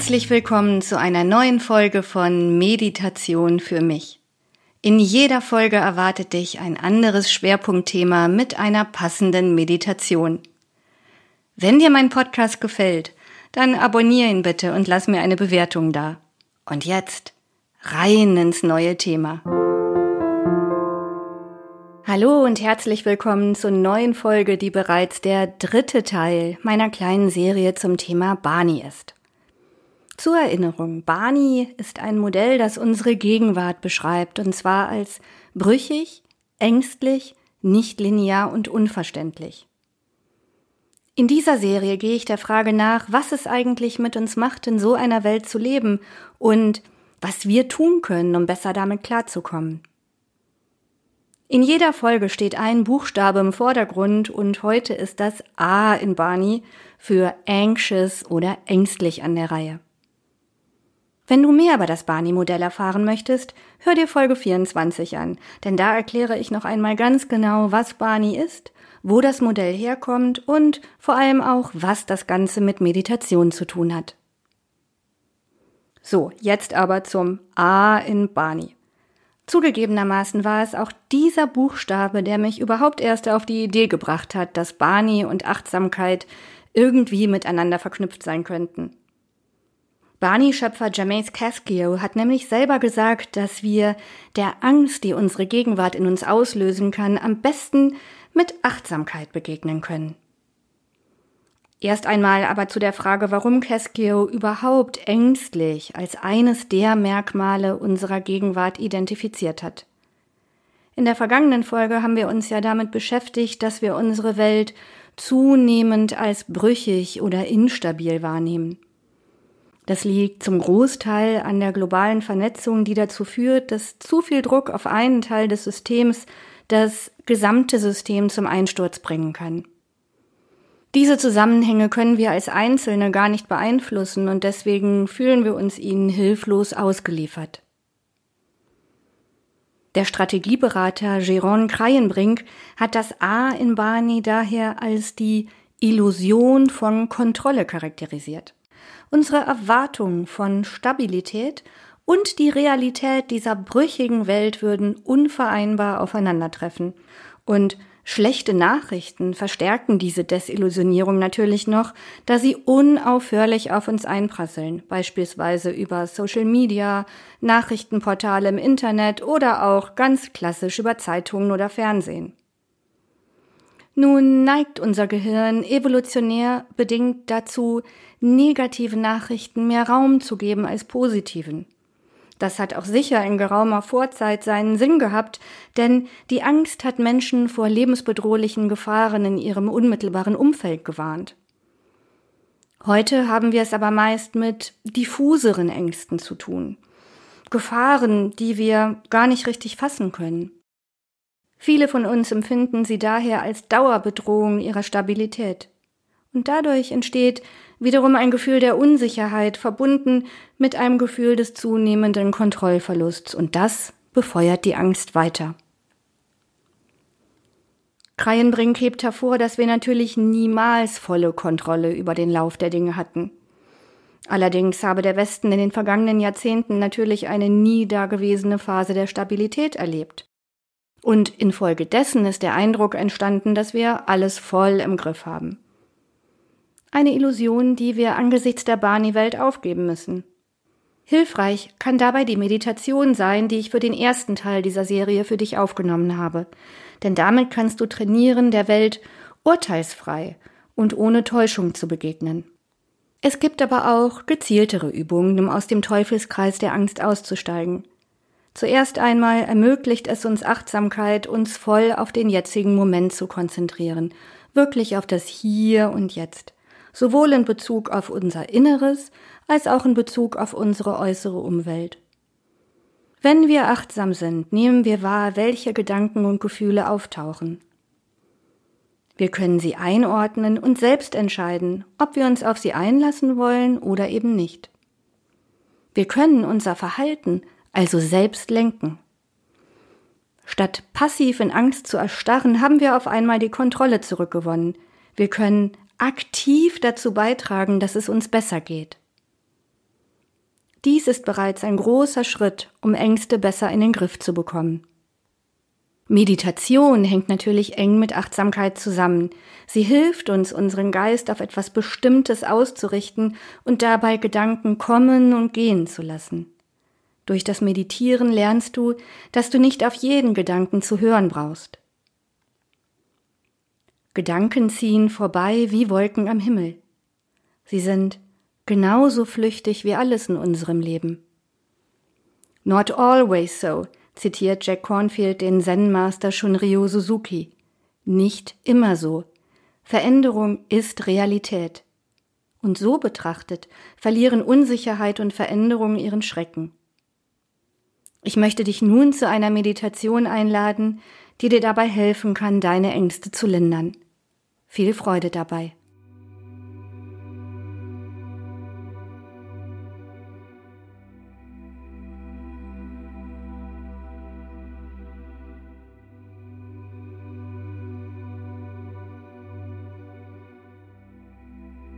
Herzlich willkommen zu einer neuen Folge von Meditation für mich. In jeder Folge erwartet dich ein anderes Schwerpunktthema mit einer passenden Meditation. Wenn dir mein Podcast gefällt, dann abonniere ihn bitte und lass mir eine Bewertung da. Und jetzt rein ins neue Thema. Hallo und herzlich willkommen zur neuen Folge, die bereits der dritte Teil meiner kleinen Serie zum Thema Barney ist. Zur Erinnerung, Barney ist ein Modell, das unsere Gegenwart beschreibt, und zwar als brüchig, ängstlich, nicht linear und unverständlich. In dieser Serie gehe ich der Frage nach, was es eigentlich mit uns macht, in so einer Welt zu leben und was wir tun können, um besser damit klarzukommen. In jeder Folge steht ein Buchstabe im Vordergrund und heute ist das A in Barney für anxious oder ängstlich an der Reihe. Wenn du mehr über das Barney-Modell erfahren möchtest, hör dir Folge 24 an, denn da erkläre ich noch einmal ganz genau, was Barney ist, wo das Modell herkommt und vor allem auch, was das Ganze mit Meditation zu tun hat. So, jetzt aber zum A in Barney. Zugegebenermaßen war es auch dieser Buchstabe, der mich überhaupt erst auf die Idee gebracht hat, dass Barney und Achtsamkeit irgendwie miteinander verknüpft sein könnten. Barney-Schöpfer James Cascio hat nämlich selber gesagt, dass wir der Angst, die unsere Gegenwart in uns auslösen kann, am besten mit Achtsamkeit begegnen können. Erst einmal aber zu der Frage, warum Cascio überhaupt ängstlich als eines der Merkmale unserer Gegenwart identifiziert hat. In der vergangenen Folge haben wir uns ja damit beschäftigt, dass wir unsere Welt zunehmend als brüchig oder instabil wahrnehmen. Das liegt zum Großteil an der globalen Vernetzung, die dazu führt, dass zu viel Druck auf einen Teil des Systems das gesamte System zum Einsturz bringen kann. Diese Zusammenhänge können wir als Einzelne gar nicht beeinflussen und deswegen fühlen wir uns ihnen hilflos ausgeliefert. Der Strategieberater Jérôme Kreienbrink hat das A in Barney daher als die Illusion von Kontrolle charakterisiert unsere Erwartungen von Stabilität und die Realität dieser brüchigen Welt würden unvereinbar aufeinandertreffen. Und schlechte Nachrichten verstärken diese Desillusionierung natürlich noch, da sie unaufhörlich auf uns einprasseln, beispielsweise über Social Media, Nachrichtenportale im Internet oder auch ganz klassisch über Zeitungen oder Fernsehen. Nun neigt unser Gehirn evolutionär bedingt dazu, negative Nachrichten mehr Raum zu geben als positiven. Das hat auch sicher in geraumer Vorzeit seinen Sinn gehabt, denn die Angst hat Menschen vor lebensbedrohlichen Gefahren in ihrem unmittelbaren Umfeld gewarnt. Heute haben wir es aber meist mit diffuseren Ängsten zu tun. Gefahren, die wir gar nicht richtig fassen können. Viele von uns empfinden sie daher als Dauerbedrohung ihrer Stabilität. Und dadurch entsteht wiederum ein Gefühl der Unsicherheit verbunden mit einem Gefühl des zunehmenden Kontrollverlusts und das befeuert die Angst weiter. Kreienbrink hebt hervor, dass wir natürlich niemals volle Kontrolle über den Lauf der Dinge hatten. Allerdings habe der Westen in den vergangenen Jahrzehnten natürlich eine nie dagewesene Phase der Stabilität erlebt. Und infolgedessen ist der Eindruck entstanden, dass wir alles voll im Griff haben. Eine Illusion, die wir angesichts der Barney-Welt aufgeben müssen. Hilfreich kann dabei die Meditation sein, die ich für den ersten Teil dieser Serie für dich aufgenommen habe. Denn damit kannst du trainieren, der Welt urteilsfrei und ohne Täuschung zu begegnen. Es gibt aber auch gezieltere Übungen, um aus dem Teufelskreis der Angst auszusteigen. Zuerst einmal ermöglicht es uns Achtsamkeit, uns voll auf den jetzigen Moment zu konzentrieren, wirklich auf das Hier und Jetzt, sowohl in Bezug auf unser Inneres als auch in Bezug auf unsere äußere Umwelt. Wenn wir achtsam sind, nehmen wir wahr, welche Gedanken und Gefühle auftauchen. Wir können sie einordnen und selbst entscheiden, ob wir uns auf sie einlassen wollen oder eben nicht. Wir können unser Verhalten also selbst lenken. Statt passiv in Angst zu erstarren, haben wir auf einmal die Kontrolle zurückgewonnen. Wir können aktiv dazu beitragen, dass es uns besser geht. Dies ist bereits ein großer Schritt, um Ängste besser in den Griff zu bekommen. Meditation hängt natürlich eng mit Achtsamkeit zusammen. Sie hilft uns, unseren Geist auf etwas Bestimmtes auszurichten und dabei Gedanken kommen und gehen zu lassen. Durch das Meditieren lernst du, dass du nicht auf jeden Gedanken zu hören brauchst. Gedanken ziehen vorbei wie Wolken am Himmel. Sie sind genauso flüchtig wie alles in unserem Leben. Not always so, zitiert Jack Cornfield den Zen-Master Shunryu Suzuki. Nicht immer so. Veränderung ist Realität. Und so betrachtet verlieren Unsicherheit und Veränderung ihren Schrecken. Ich möchte dich nun zu einer Meditation einladen, die dir dabei helfen kann, deine Ängste zu lindern. Viel Freude dabei.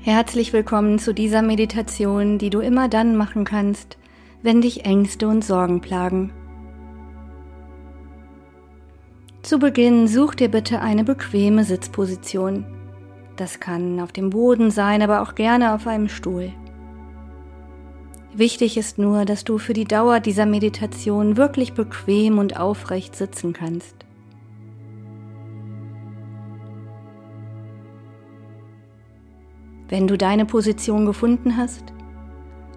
Herzlich willkommen zu dieser Meditation, die du immer dann machen kannst, wenn dich Ängste und Sorgen plagen. Zu Beginn such dir bitte eine bequeme Sitzposition. Das kann auf dem Boden sein, aber auch gerne auf einem Stuhl. Wichtig ist nur, dass du für die Dauer dieser Meditation wirklich bequem und aufrecht sitzen kannst. Wenn du deine Position gefunden hast,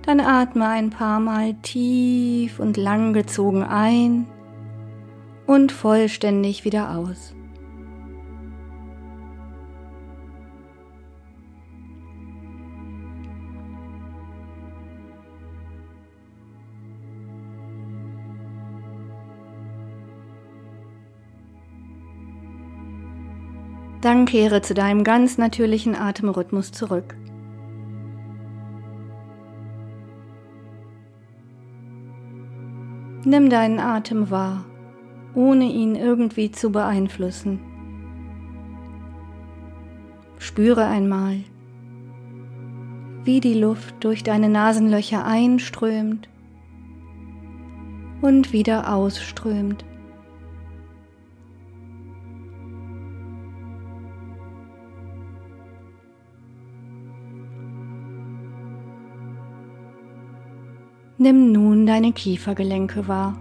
dann atme ein paar Mal tief und lang gezogen ein und vollständig wieder aus. Dann kehre zu deinem ganz natürlichen Atemrhythmus zurück. Nimm deinen Atem wahr, ohne ihn irgendwie zu beeinflussen. Spüre einmal, wie die Luft durch deine Nasenlöcher einströmt und wieder ausströmt. Nimm nun deine Kiefergelenke wahr.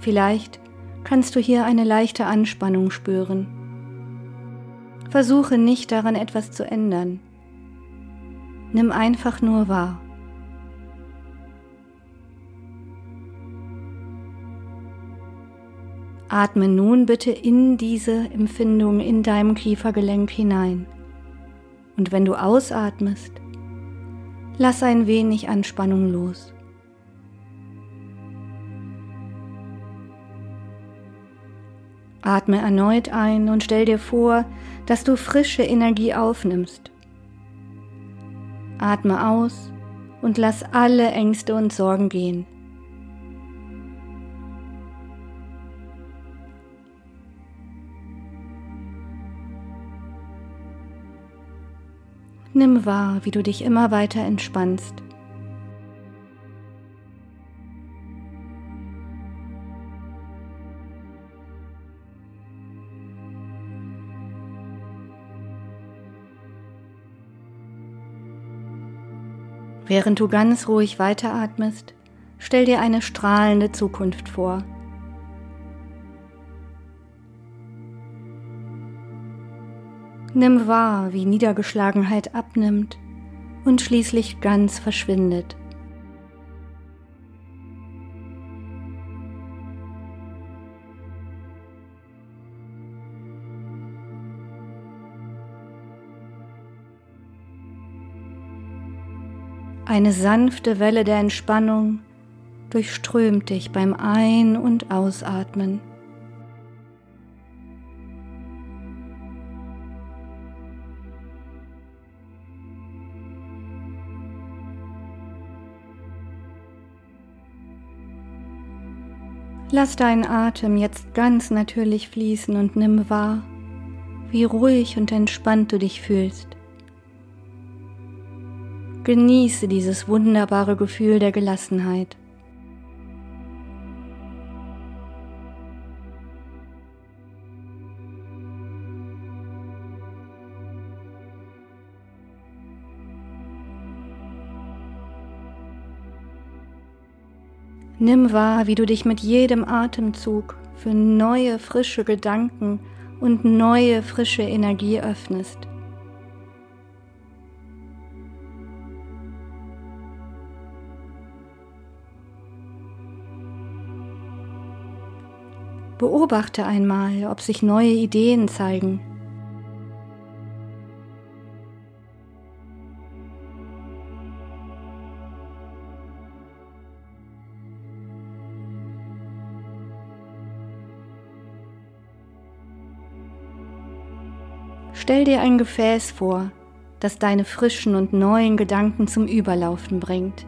Vielleicht kannst du hier eine leichte Anspannung spüren. Versuche nicht daran etwas zu ändern. Nimm einfach nur wahr. Atme nun bitte in diese Empfindung in deinem Kiefergelenk hinein. Und wenn du ausatmest, lass ein wenig Anspannung los. Atme erneut ein und stell dir vor, dass du frische Energie aufnimmst. Atme aus und lass alle Ängste und Sorgen gehen. Nimm wahr, wie du dich immer weiter entspannst. Während du ganz ruhig weiteratmest, stell dir eine strahlende Zukunft vor. Nimm wahr, wie Niedergeschlagenheit abnimmt und schließlich ganz verschwindet. Eine sanfte Welle der Entspannung durchströmt dich beim Ein- und Ausatmen. Lass deinen Atem jetzt ganz natürlich fließen und nimm wahr, wie ruhig und entspannt du dich fühlst. Genieße dieses wunderbare Gefühl der Gelassenheit. Nimm wahr, wie du dich mit jedem Atemzug für neue, frische Gedanken und neue, frische Energie öffnest. Beobachte einmal, ob sich neue Ideen zeigen. Stell dir ein Gefäß vor, das deine frischen und neuen Gedanken zum Überlaufen bringt.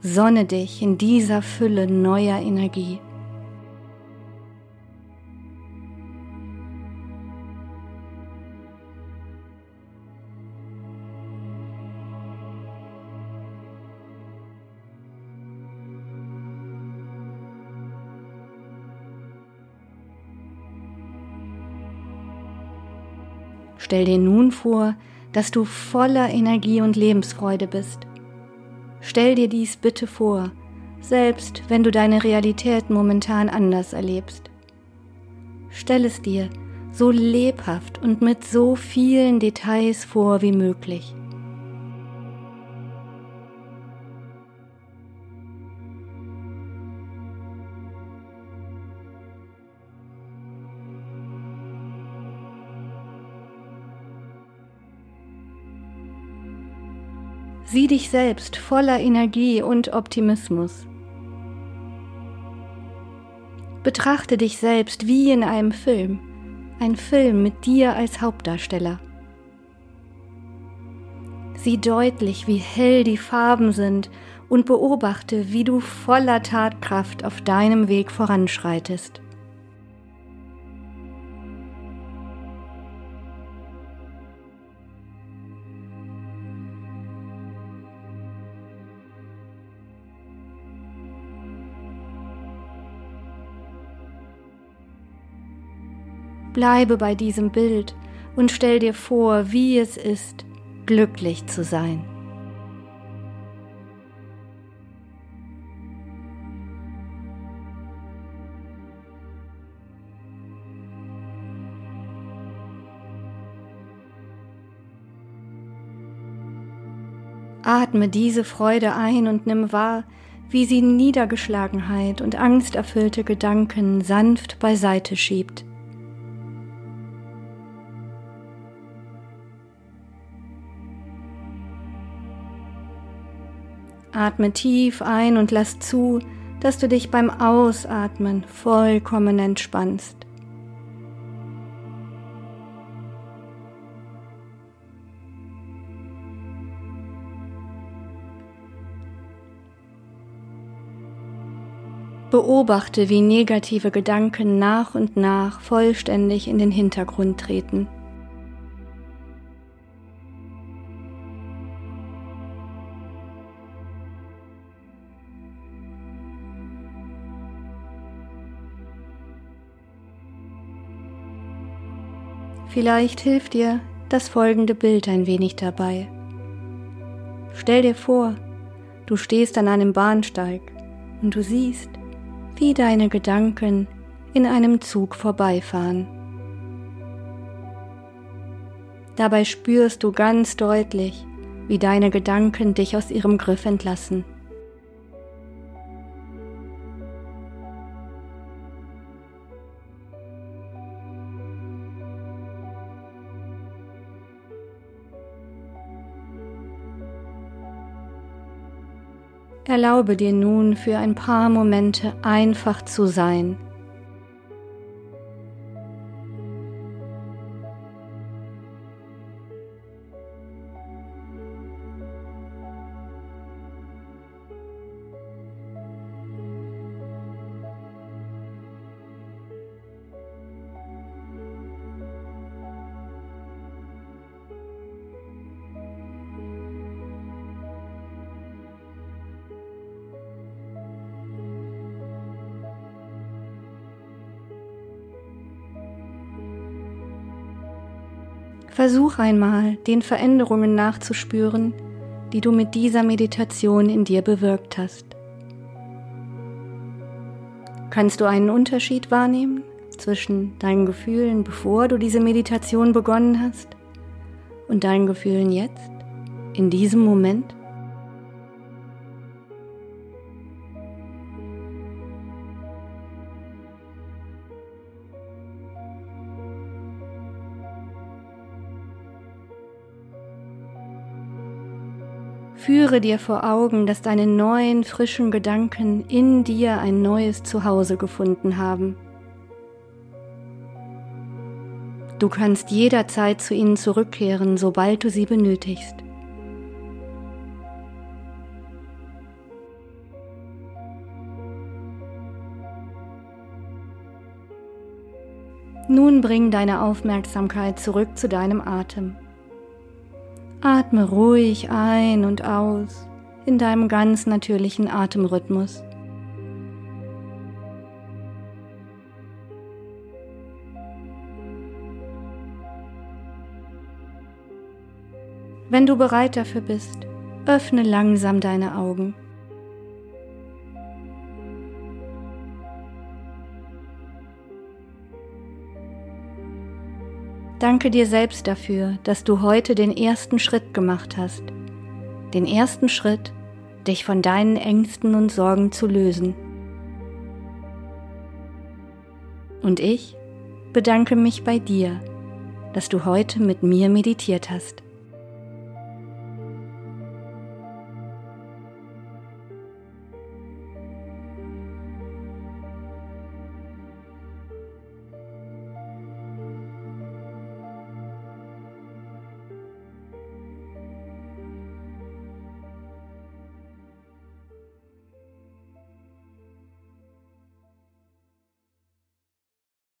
Sonne dich in dieser Fülle neuer Energie. Stell dir nun vor, dass du voller Energie und Lebensfreude bist. Stell dir dies bitte vor, selbst wenn du deine Realität momentan anders erlebst. Stell es dir so lebhaft und mit so vielen Details vor wie möglich. Sieh dich selbst voller Energie und Optimismus. Betrachte dich selbst wie in einem Film, ein Film mit dir als Hauptdarsteller. Sieh deutlich, wie hell die Farben sind und beobachte, wie du voller Tatkraft auf deinem Weg voranschreitest. Bleibe bei diesem Bild und stell dir vor, wie es ist, glücklich zu sein. Atme diese Freude ein und nimm wahr, wie sie Niedergeschlagenheit und angsterfüllte Gedanken sanft beiseite schiebt. Atme tief ein und lass zu, dass du dich beim Ausatmen vollkommen entspannst. Beobachte, wie negative Gedanken nach und nach vollständig in den Hintergrund treten. Vielleicht hilft dir das folgende Bild ein wenig dabei. Stell dir vor, du stehst an einem Bahnsteig und du siehst, wie deine Gedanken in einem Zug vorbeifahren. Dabei spürst du ganz deutlich, wie deine Gedanken dich aus ihrem Griff entlassen. Erlaube dir nun für ein paar Momente einfach zu sein. Versuch einmal, den Veränderungen nachzuspüren, die du mit dieser Meditation in dir bewirkt hast. Kannst du einen Unterschied wahrnehmen zwischen deinen Gefühlen, bevor du diese Meditation begonnen hast, und deinen Gefühlen jetzt, in diesem Moment? Führe dir vor Augen, dass deine neuen, frischen Gedanken in dir ein neues Zuhause gefunden haben. Du kannst jederzeit zu ihnen zurückkehren, sobald du sie benötigst. Nun bring deine Aufmerksamkeit zurück zu deinem Atem. Atme ruhig ein und aus in deinem ganz natürlichen Atemrhythmus. Wenn du bereit dafür bist, öffne langsam deine Augen. Danke dir selbst dafür, dass du heute den ersten Schritt gemacht hast. Den ersten Schritt, dich von deinen Ängsten und Sorgen zu lösen. Und ich bedanke mich bei dir, dass du heute mit mir meditiert hast.